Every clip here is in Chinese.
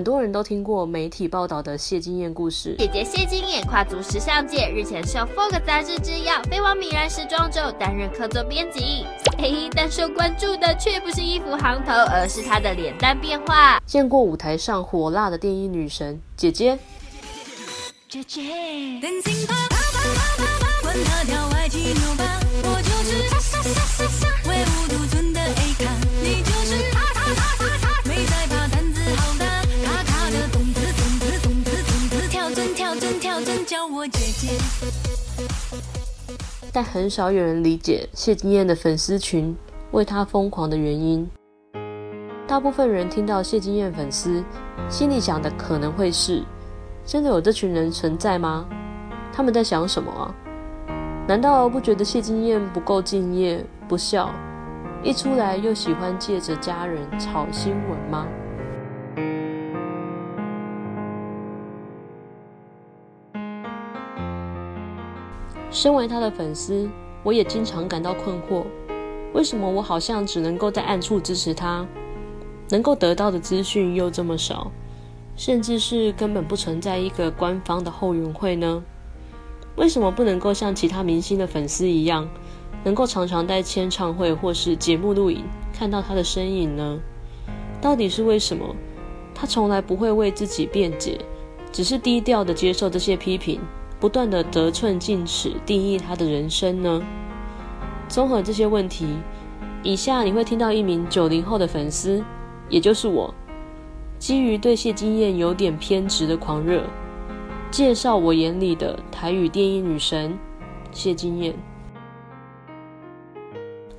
很多人都听过媒体报道的谢金燕故事。姐姐谢金燕跨足时尚界，日前受《Vogue》杂志之邀，飞往米兰时装周担任客座编辑。嘿，但受关注的却不是衣服行头，而是她的脸蛋变化。见过舞台上火辣的电音女神姐姐。姐姐。但很少有人理解谢金燕的粉丝群为她疯狂的原因。大部分人听到谢金燕粉丝，心里想的可能会是：真的有这群人存在吗？他们在想什么啊？难道不觉得谢金燕不够敬业、不孝，一出来又喜欢借着家人炒新闻吗？身为他的粉丝，我也经常感到困惑：为什么我好像只能够在暗处支持他，能够得到的资讯又这么少，甚至是根本不存在一个官方的后援会呢？为什么不能够像其他明星的粉丝一样，能够常常在签唱会或是节目录影看到他的身影呢？到底是为什么他从来不会为自己辩解，只是低调的接受这些批评？不断的得寸进尺定义他的人生呢？综合这些问题，以下你会听到一名九零后的粉丝，也就是我，基于对谢金燕有点偏执的狂热，介绍我眼里的台语电音女神谢金燕。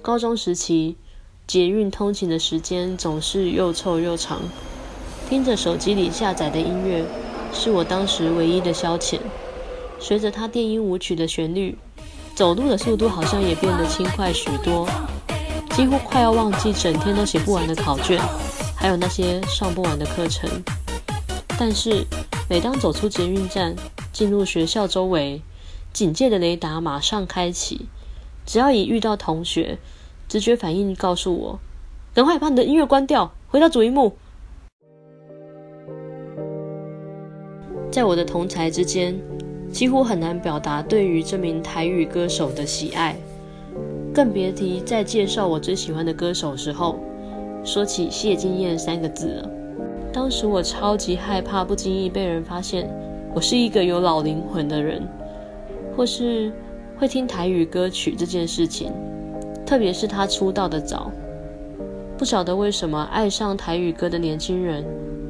高中时期，捷运通勤的时间总是又臭又长，听着手机里下载的音乐，是我当时唯一的消遣。随着他电音舞曲的旋律，走路的速度好像也变得轻快许多，几乎快要忘记整天都写不完的考卷，还有那些上不完的课程。但是，每当走出捷运站，进入学校周围，警戒的雷达马上开启。只要一遇到同学，直觉反应告诉我：赶快把你的音乐关掉，回到主音幕。在我的同侪之间，几乎很难表达对于这名台语歌手的喜爱，更别提在介绍我最喜欢的歌手时候，说起谢金燕三个字了。当时我超级害怕不经意被人发现我是一个有老灵魂的人，或是会听台语歌曲这件事情，特别是他出道的早。不晓得为什么爱上台语歌的年轻人，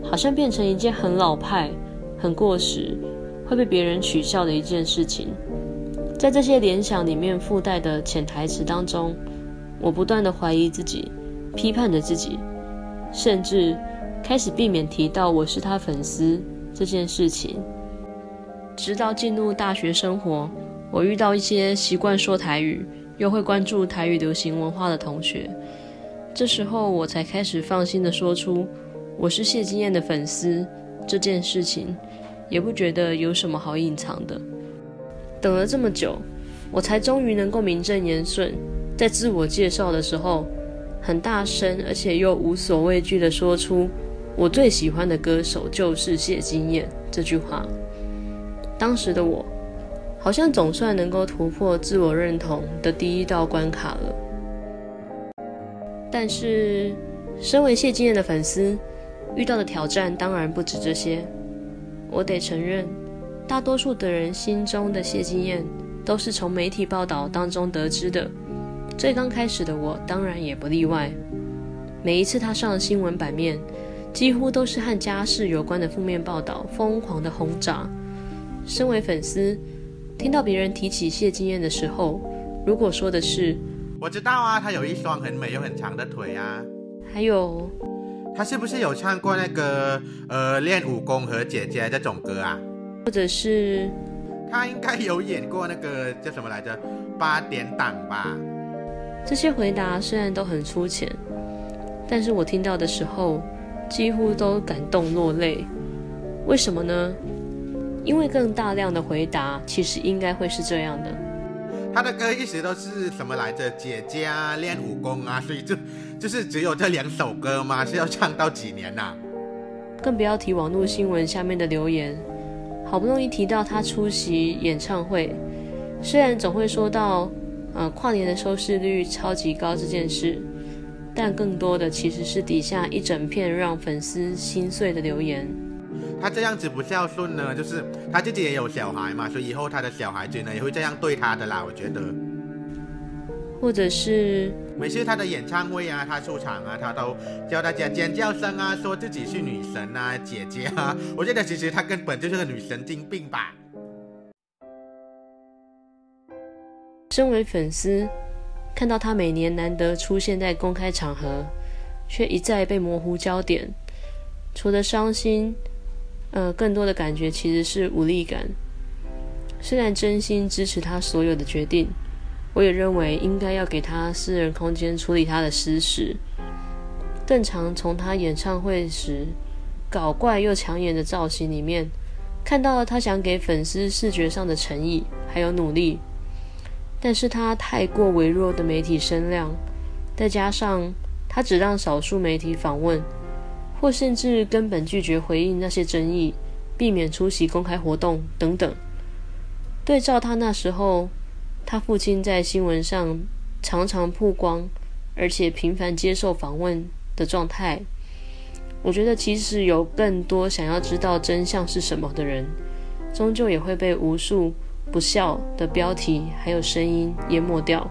好像变成一件很老派、很过时。会被别人取笑的一件事情，在这些联想里面附带的潜台词当中，我不断地怀疑自己，批判着自己，甚至开始避免提到我是他粉丝这件事情。直到进入大学生活，我遇到一些习惯说台语又会关注台语流行文化的同学，这时候我才开始放心地说出我是谢金燕的粉丝这件事情。也不觉得有什么好隐藏的。等了这么久，我才终于能够名正言顺，在自我介绍的时候，很大声而且又无所畏惧地说出我最喜欢的歌手就是谢金燕这句话。当时的我，好像总算能够突破自我认同的第一道关卡了。但是，身为谢金燕的粉丝，遇到的挑战当然不止这些。我得承认，大多数的人心中的谢金燕都是从媒体报道当中得知的。最刚开始的我当然也不例外。每一次她上新闻版面，几乎都是和家事有关的负面报道，疯狂的轰炸。身为粉丝，听到别人提起谢金燕的时候，如果说的是“我知道啊，她有一双很美又很长的腿啊”，还有。他是不是有唱过那个呃练武功和姐姐这种歌啊？或者是他应该有演过那个叫什么来着？八点档吧？这些回答虽然都很粗浅，但是我听到的时候几乎都感动落泪。为什么呢？因为更大量的回答其实应该会是这样的。他的歌一直都是什么来着？姐姐啊，练武功啊，所以就就是只有这两首歌吗？是要唱到几年呐、啊？更不要提网络新闻下面的留言。好不容易提到他出席演唱会，虽然总会说到，呃，跨年的收视率超级高这件事，但更多的其实是底下一整片让粉丝心碎的留言。他这样子不孝顺呢，就是他自己也有小孩嘛，所以以后他的小孩子呢也会这样对他的啦，我觉得。或者是每次他的演唱会啊，他出场啊，他都叫大家尖叫声啊，说自己是女神啊，姐姐啊。我觉得其实他根本就是个女神经病吧。身为粉丝，看到他每年难得出现在公开场合，却一再被模糊焦点，除了伤心，呃，更多的感觉其实是无力感。虽然真心支持他所有的决定。我也认为应该要给他私人空间处理他的私事。更常从他演唱会时搞怪又抢眼的造型里面，看到了他想给粉丝视觉上的诚意还有努力。但是他太过微弱的媒体声量，再加上他只让少数媒体访问，或甚至根本拒绝回应那些争议，避免出席公开活动等等。对照他那时候。他父亲在新闻上常常曝光，而且频繁接受访问的状态，我觉得其实有更多想要知道真相是什么的人，终究也会被无数不孝的标题还有声音淹没掉。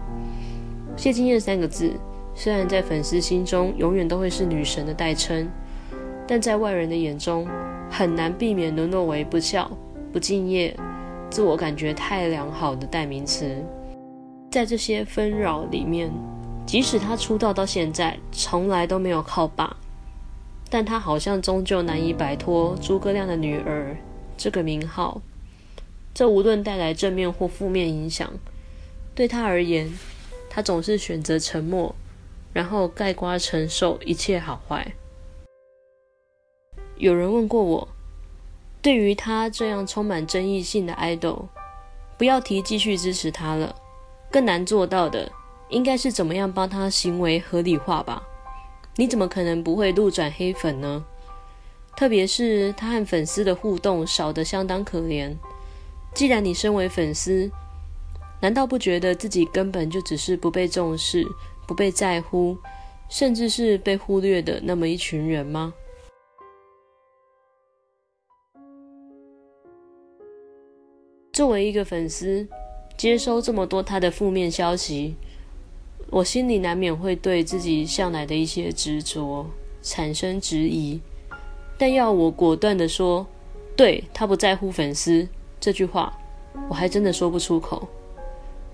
谢金燕三个字，虽然在粉丝心中永远都会是女神的代称，但在外人的眼中，很难避免沦落为不孝、不敬业。自我感觉太良好的代名词，在这些纷扰里面，即使他出道到现在从来都没有靠爸，但他好像终究难以摆脱诸葛亮的女儿这个名号。这无论带来正面或负面影响，对他而言，他总是选择沉默，然后概括承受一切好坏。有人问过我。对于他这样充满争议性的 idol，不要提继续支持他了。更难做到的，应该是怎么样帮他行为合理化吧？你怎么可能不会路转黑粉呢？特别是他和粉丝的互动少得相当可怜。既然你身为粉丝，难道不觉得自己根本就只是不被重视、不被在乎，甚至是被忽略的那么一群人吗？作为一个粉丝，接收这么多他的负面消息，我心里难免会对自己向来的一些执着产生质疑。但要我果断地说，对，他不在乎粉丝这句话，我还真的说不出口。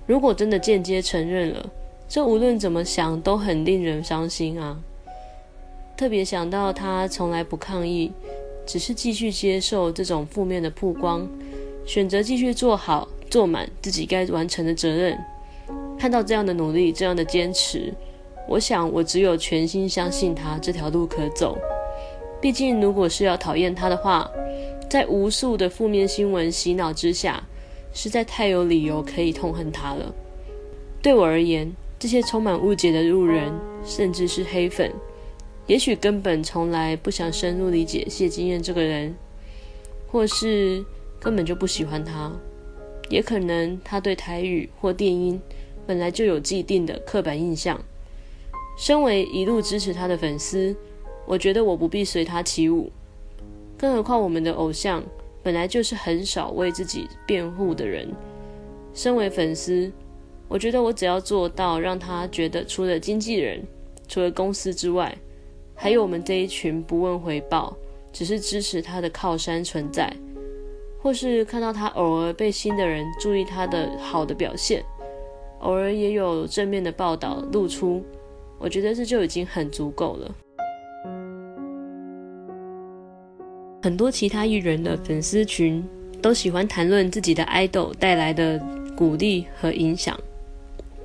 如果真的间接承认了，这无论怎么想都很令人伤心啊。特别想到他从来不抗议，只是继续接受这种负面的曝光。选择继续做好、做满自己该完成的责任。看到这样的努力、这样的坚持，我想我只有全心相信他这条路可走。毕竟，如果是要讨厌他的话，在无数的负面新闻洗脑之下，实在太有理由可以痛恨他了。对我而言，这些充满误解的路人，甚至是黑粉，也许根本从来不想深入理解谢金燕这个人，或是。根本就不喜欢他，也可能他对台语或电音本来就有既定的刻板印象。身为一路支持他的粉丝，我觉得我不必随他起舞。更何况我们的偶像本来就是很少为自己辩护的人。身为粉丝，我觉得我只要做到让他觉得，除了经纪人、除了公司之外，还有我们这一群不问回报、只是支持他的靠山存在。或是看到他偶尔被新的人注意他的好的表现，偶尔也有正面的报道露出，我觉得这就已经很足够了。很多其他艺人的粉丝群都喜欢谈论自己的 idol 带来的鼓励和影响。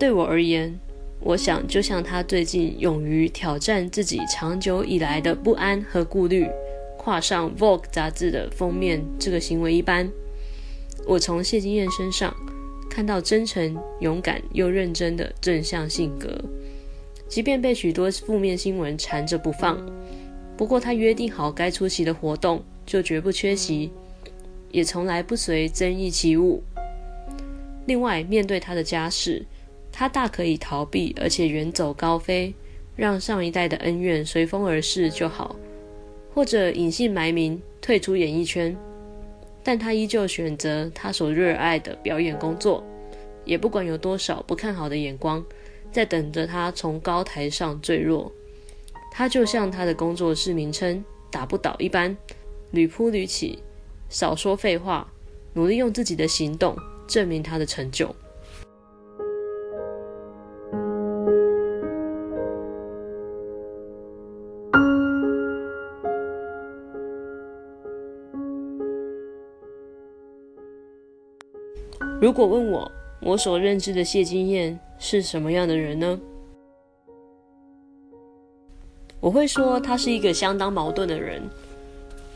对我而言，我想就像他最近勇于挑战自己长久以来的不安和顾虑。画上《Vogue》杂志的封面这个行为一般，我从谢金燕身上看到真诚、勇敢又认真的正向性格。即便被许多负面新闻缠着不放，不过他约定好该出席的活动就绝不缺席，也从来不随争议起舞。另外，面对他的家事，他大可以逃避，而且远走高飞，让上一代的恩怨随风而逝就好，或者隐姓埋名退出演艺圈。但他依旧选择他所热爱的表演工作，也不管有多少不看好的眼光，在等着他从高台上坠落。他就像他的工作室名称“打不倒”一般，屡扑屡起，少说废话，努力用自己的行动证明他的成就。如果问我，我所认知的谢金燕是什么样的人呢？我会说，她是一个相当矛盾的人。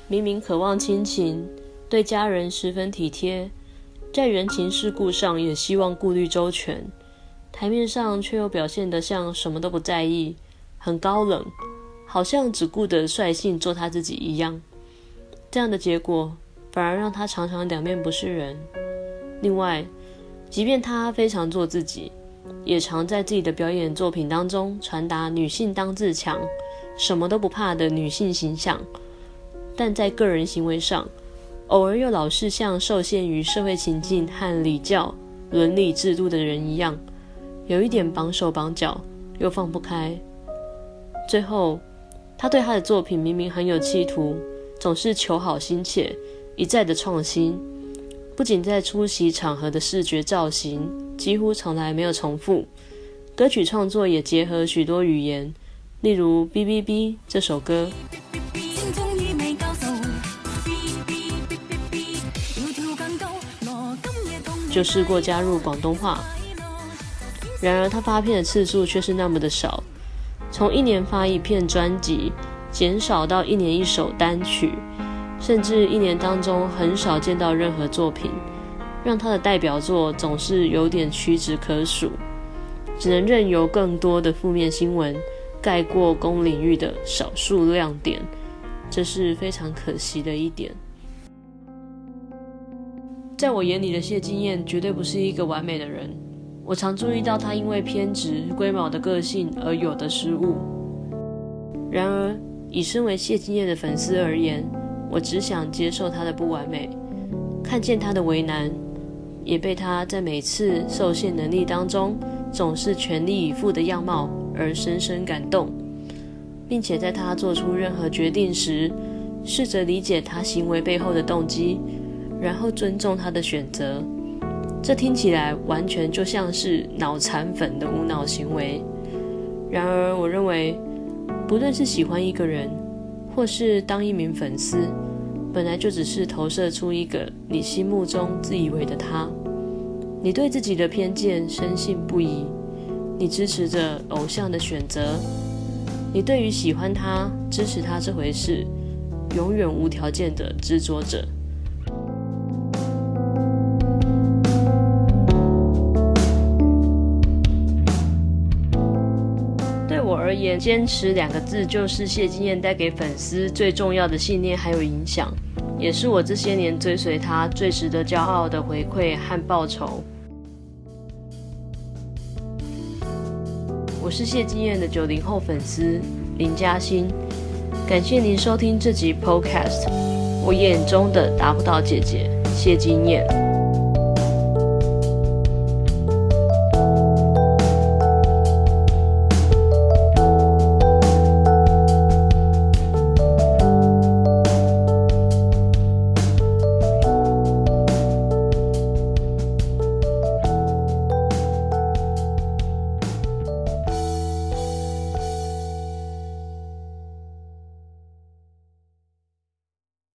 明明渴望亲情，对家人十分体贴，在人情世故上也希望顾虑周全，台面上却又表现得像什么都不在意，很高冷，好像只顾得率性做他自己一样。这样的结果，反而让他常常两面不是人。另外，即便她非常做自己，也常在自己的表演作品当中传达女性当自强、什么都不怕的女性形象，但在个人行为上，偶尔又老是像受限于社会情境和礼教、伦理制度的人一样，有一点绑手绑脚，又放不开。最后，她对她的作品明明很有企图，总是求好心切，一再的创新。不仅在出席场合的视觉造型几乎从来没有重复，歌曲创作也结合许多语言，例如《B B B》这首歌，就试过加入广东话。然而，他发片的次数却是那么的少，从一年发一片专辑，减少到一年一首单曲。甚至一年当中很少见到任何作品，让他的代表作总是有点屈指可数，只能任由更多的负面新闻盖过公领域的少数亮点，这是非常可惜的一点。在我眼里的谢金燕绝对不是一个完美的人，我常注意到她因为偏执、龟毛的个性而有的失误。然而，以身为谢金燕的粉丝而言，我只想接受他的不完美，看见他的为难，也被他在每次受限能力当中总是全力以赴的样貌而深深感动，并且在他做出任何决定时，试着理解他行为背后的动机，然后尊重他的选择。这听起来完全就像是脑残粉的无脑行为。然而，我认为，不论是喜欢一个人，或是当一名粉丝，本来就只是投射出一个你心目中自以为的他。你对自己的偏见深信不疑，你支持着偶像的选择，你对于喜欢他、支持他这回事，永远无条件的执着着。言，坚持两个字就是谢金燕带给粉丝最重要的信念还有影响，也是我这些年追随她最值得骄傲的回馈和报酬。我是谢金燕的九零后粉丝林嘉欣，感谢您收听这集 Podcast，我眼中的达不到姐姐谢金燕。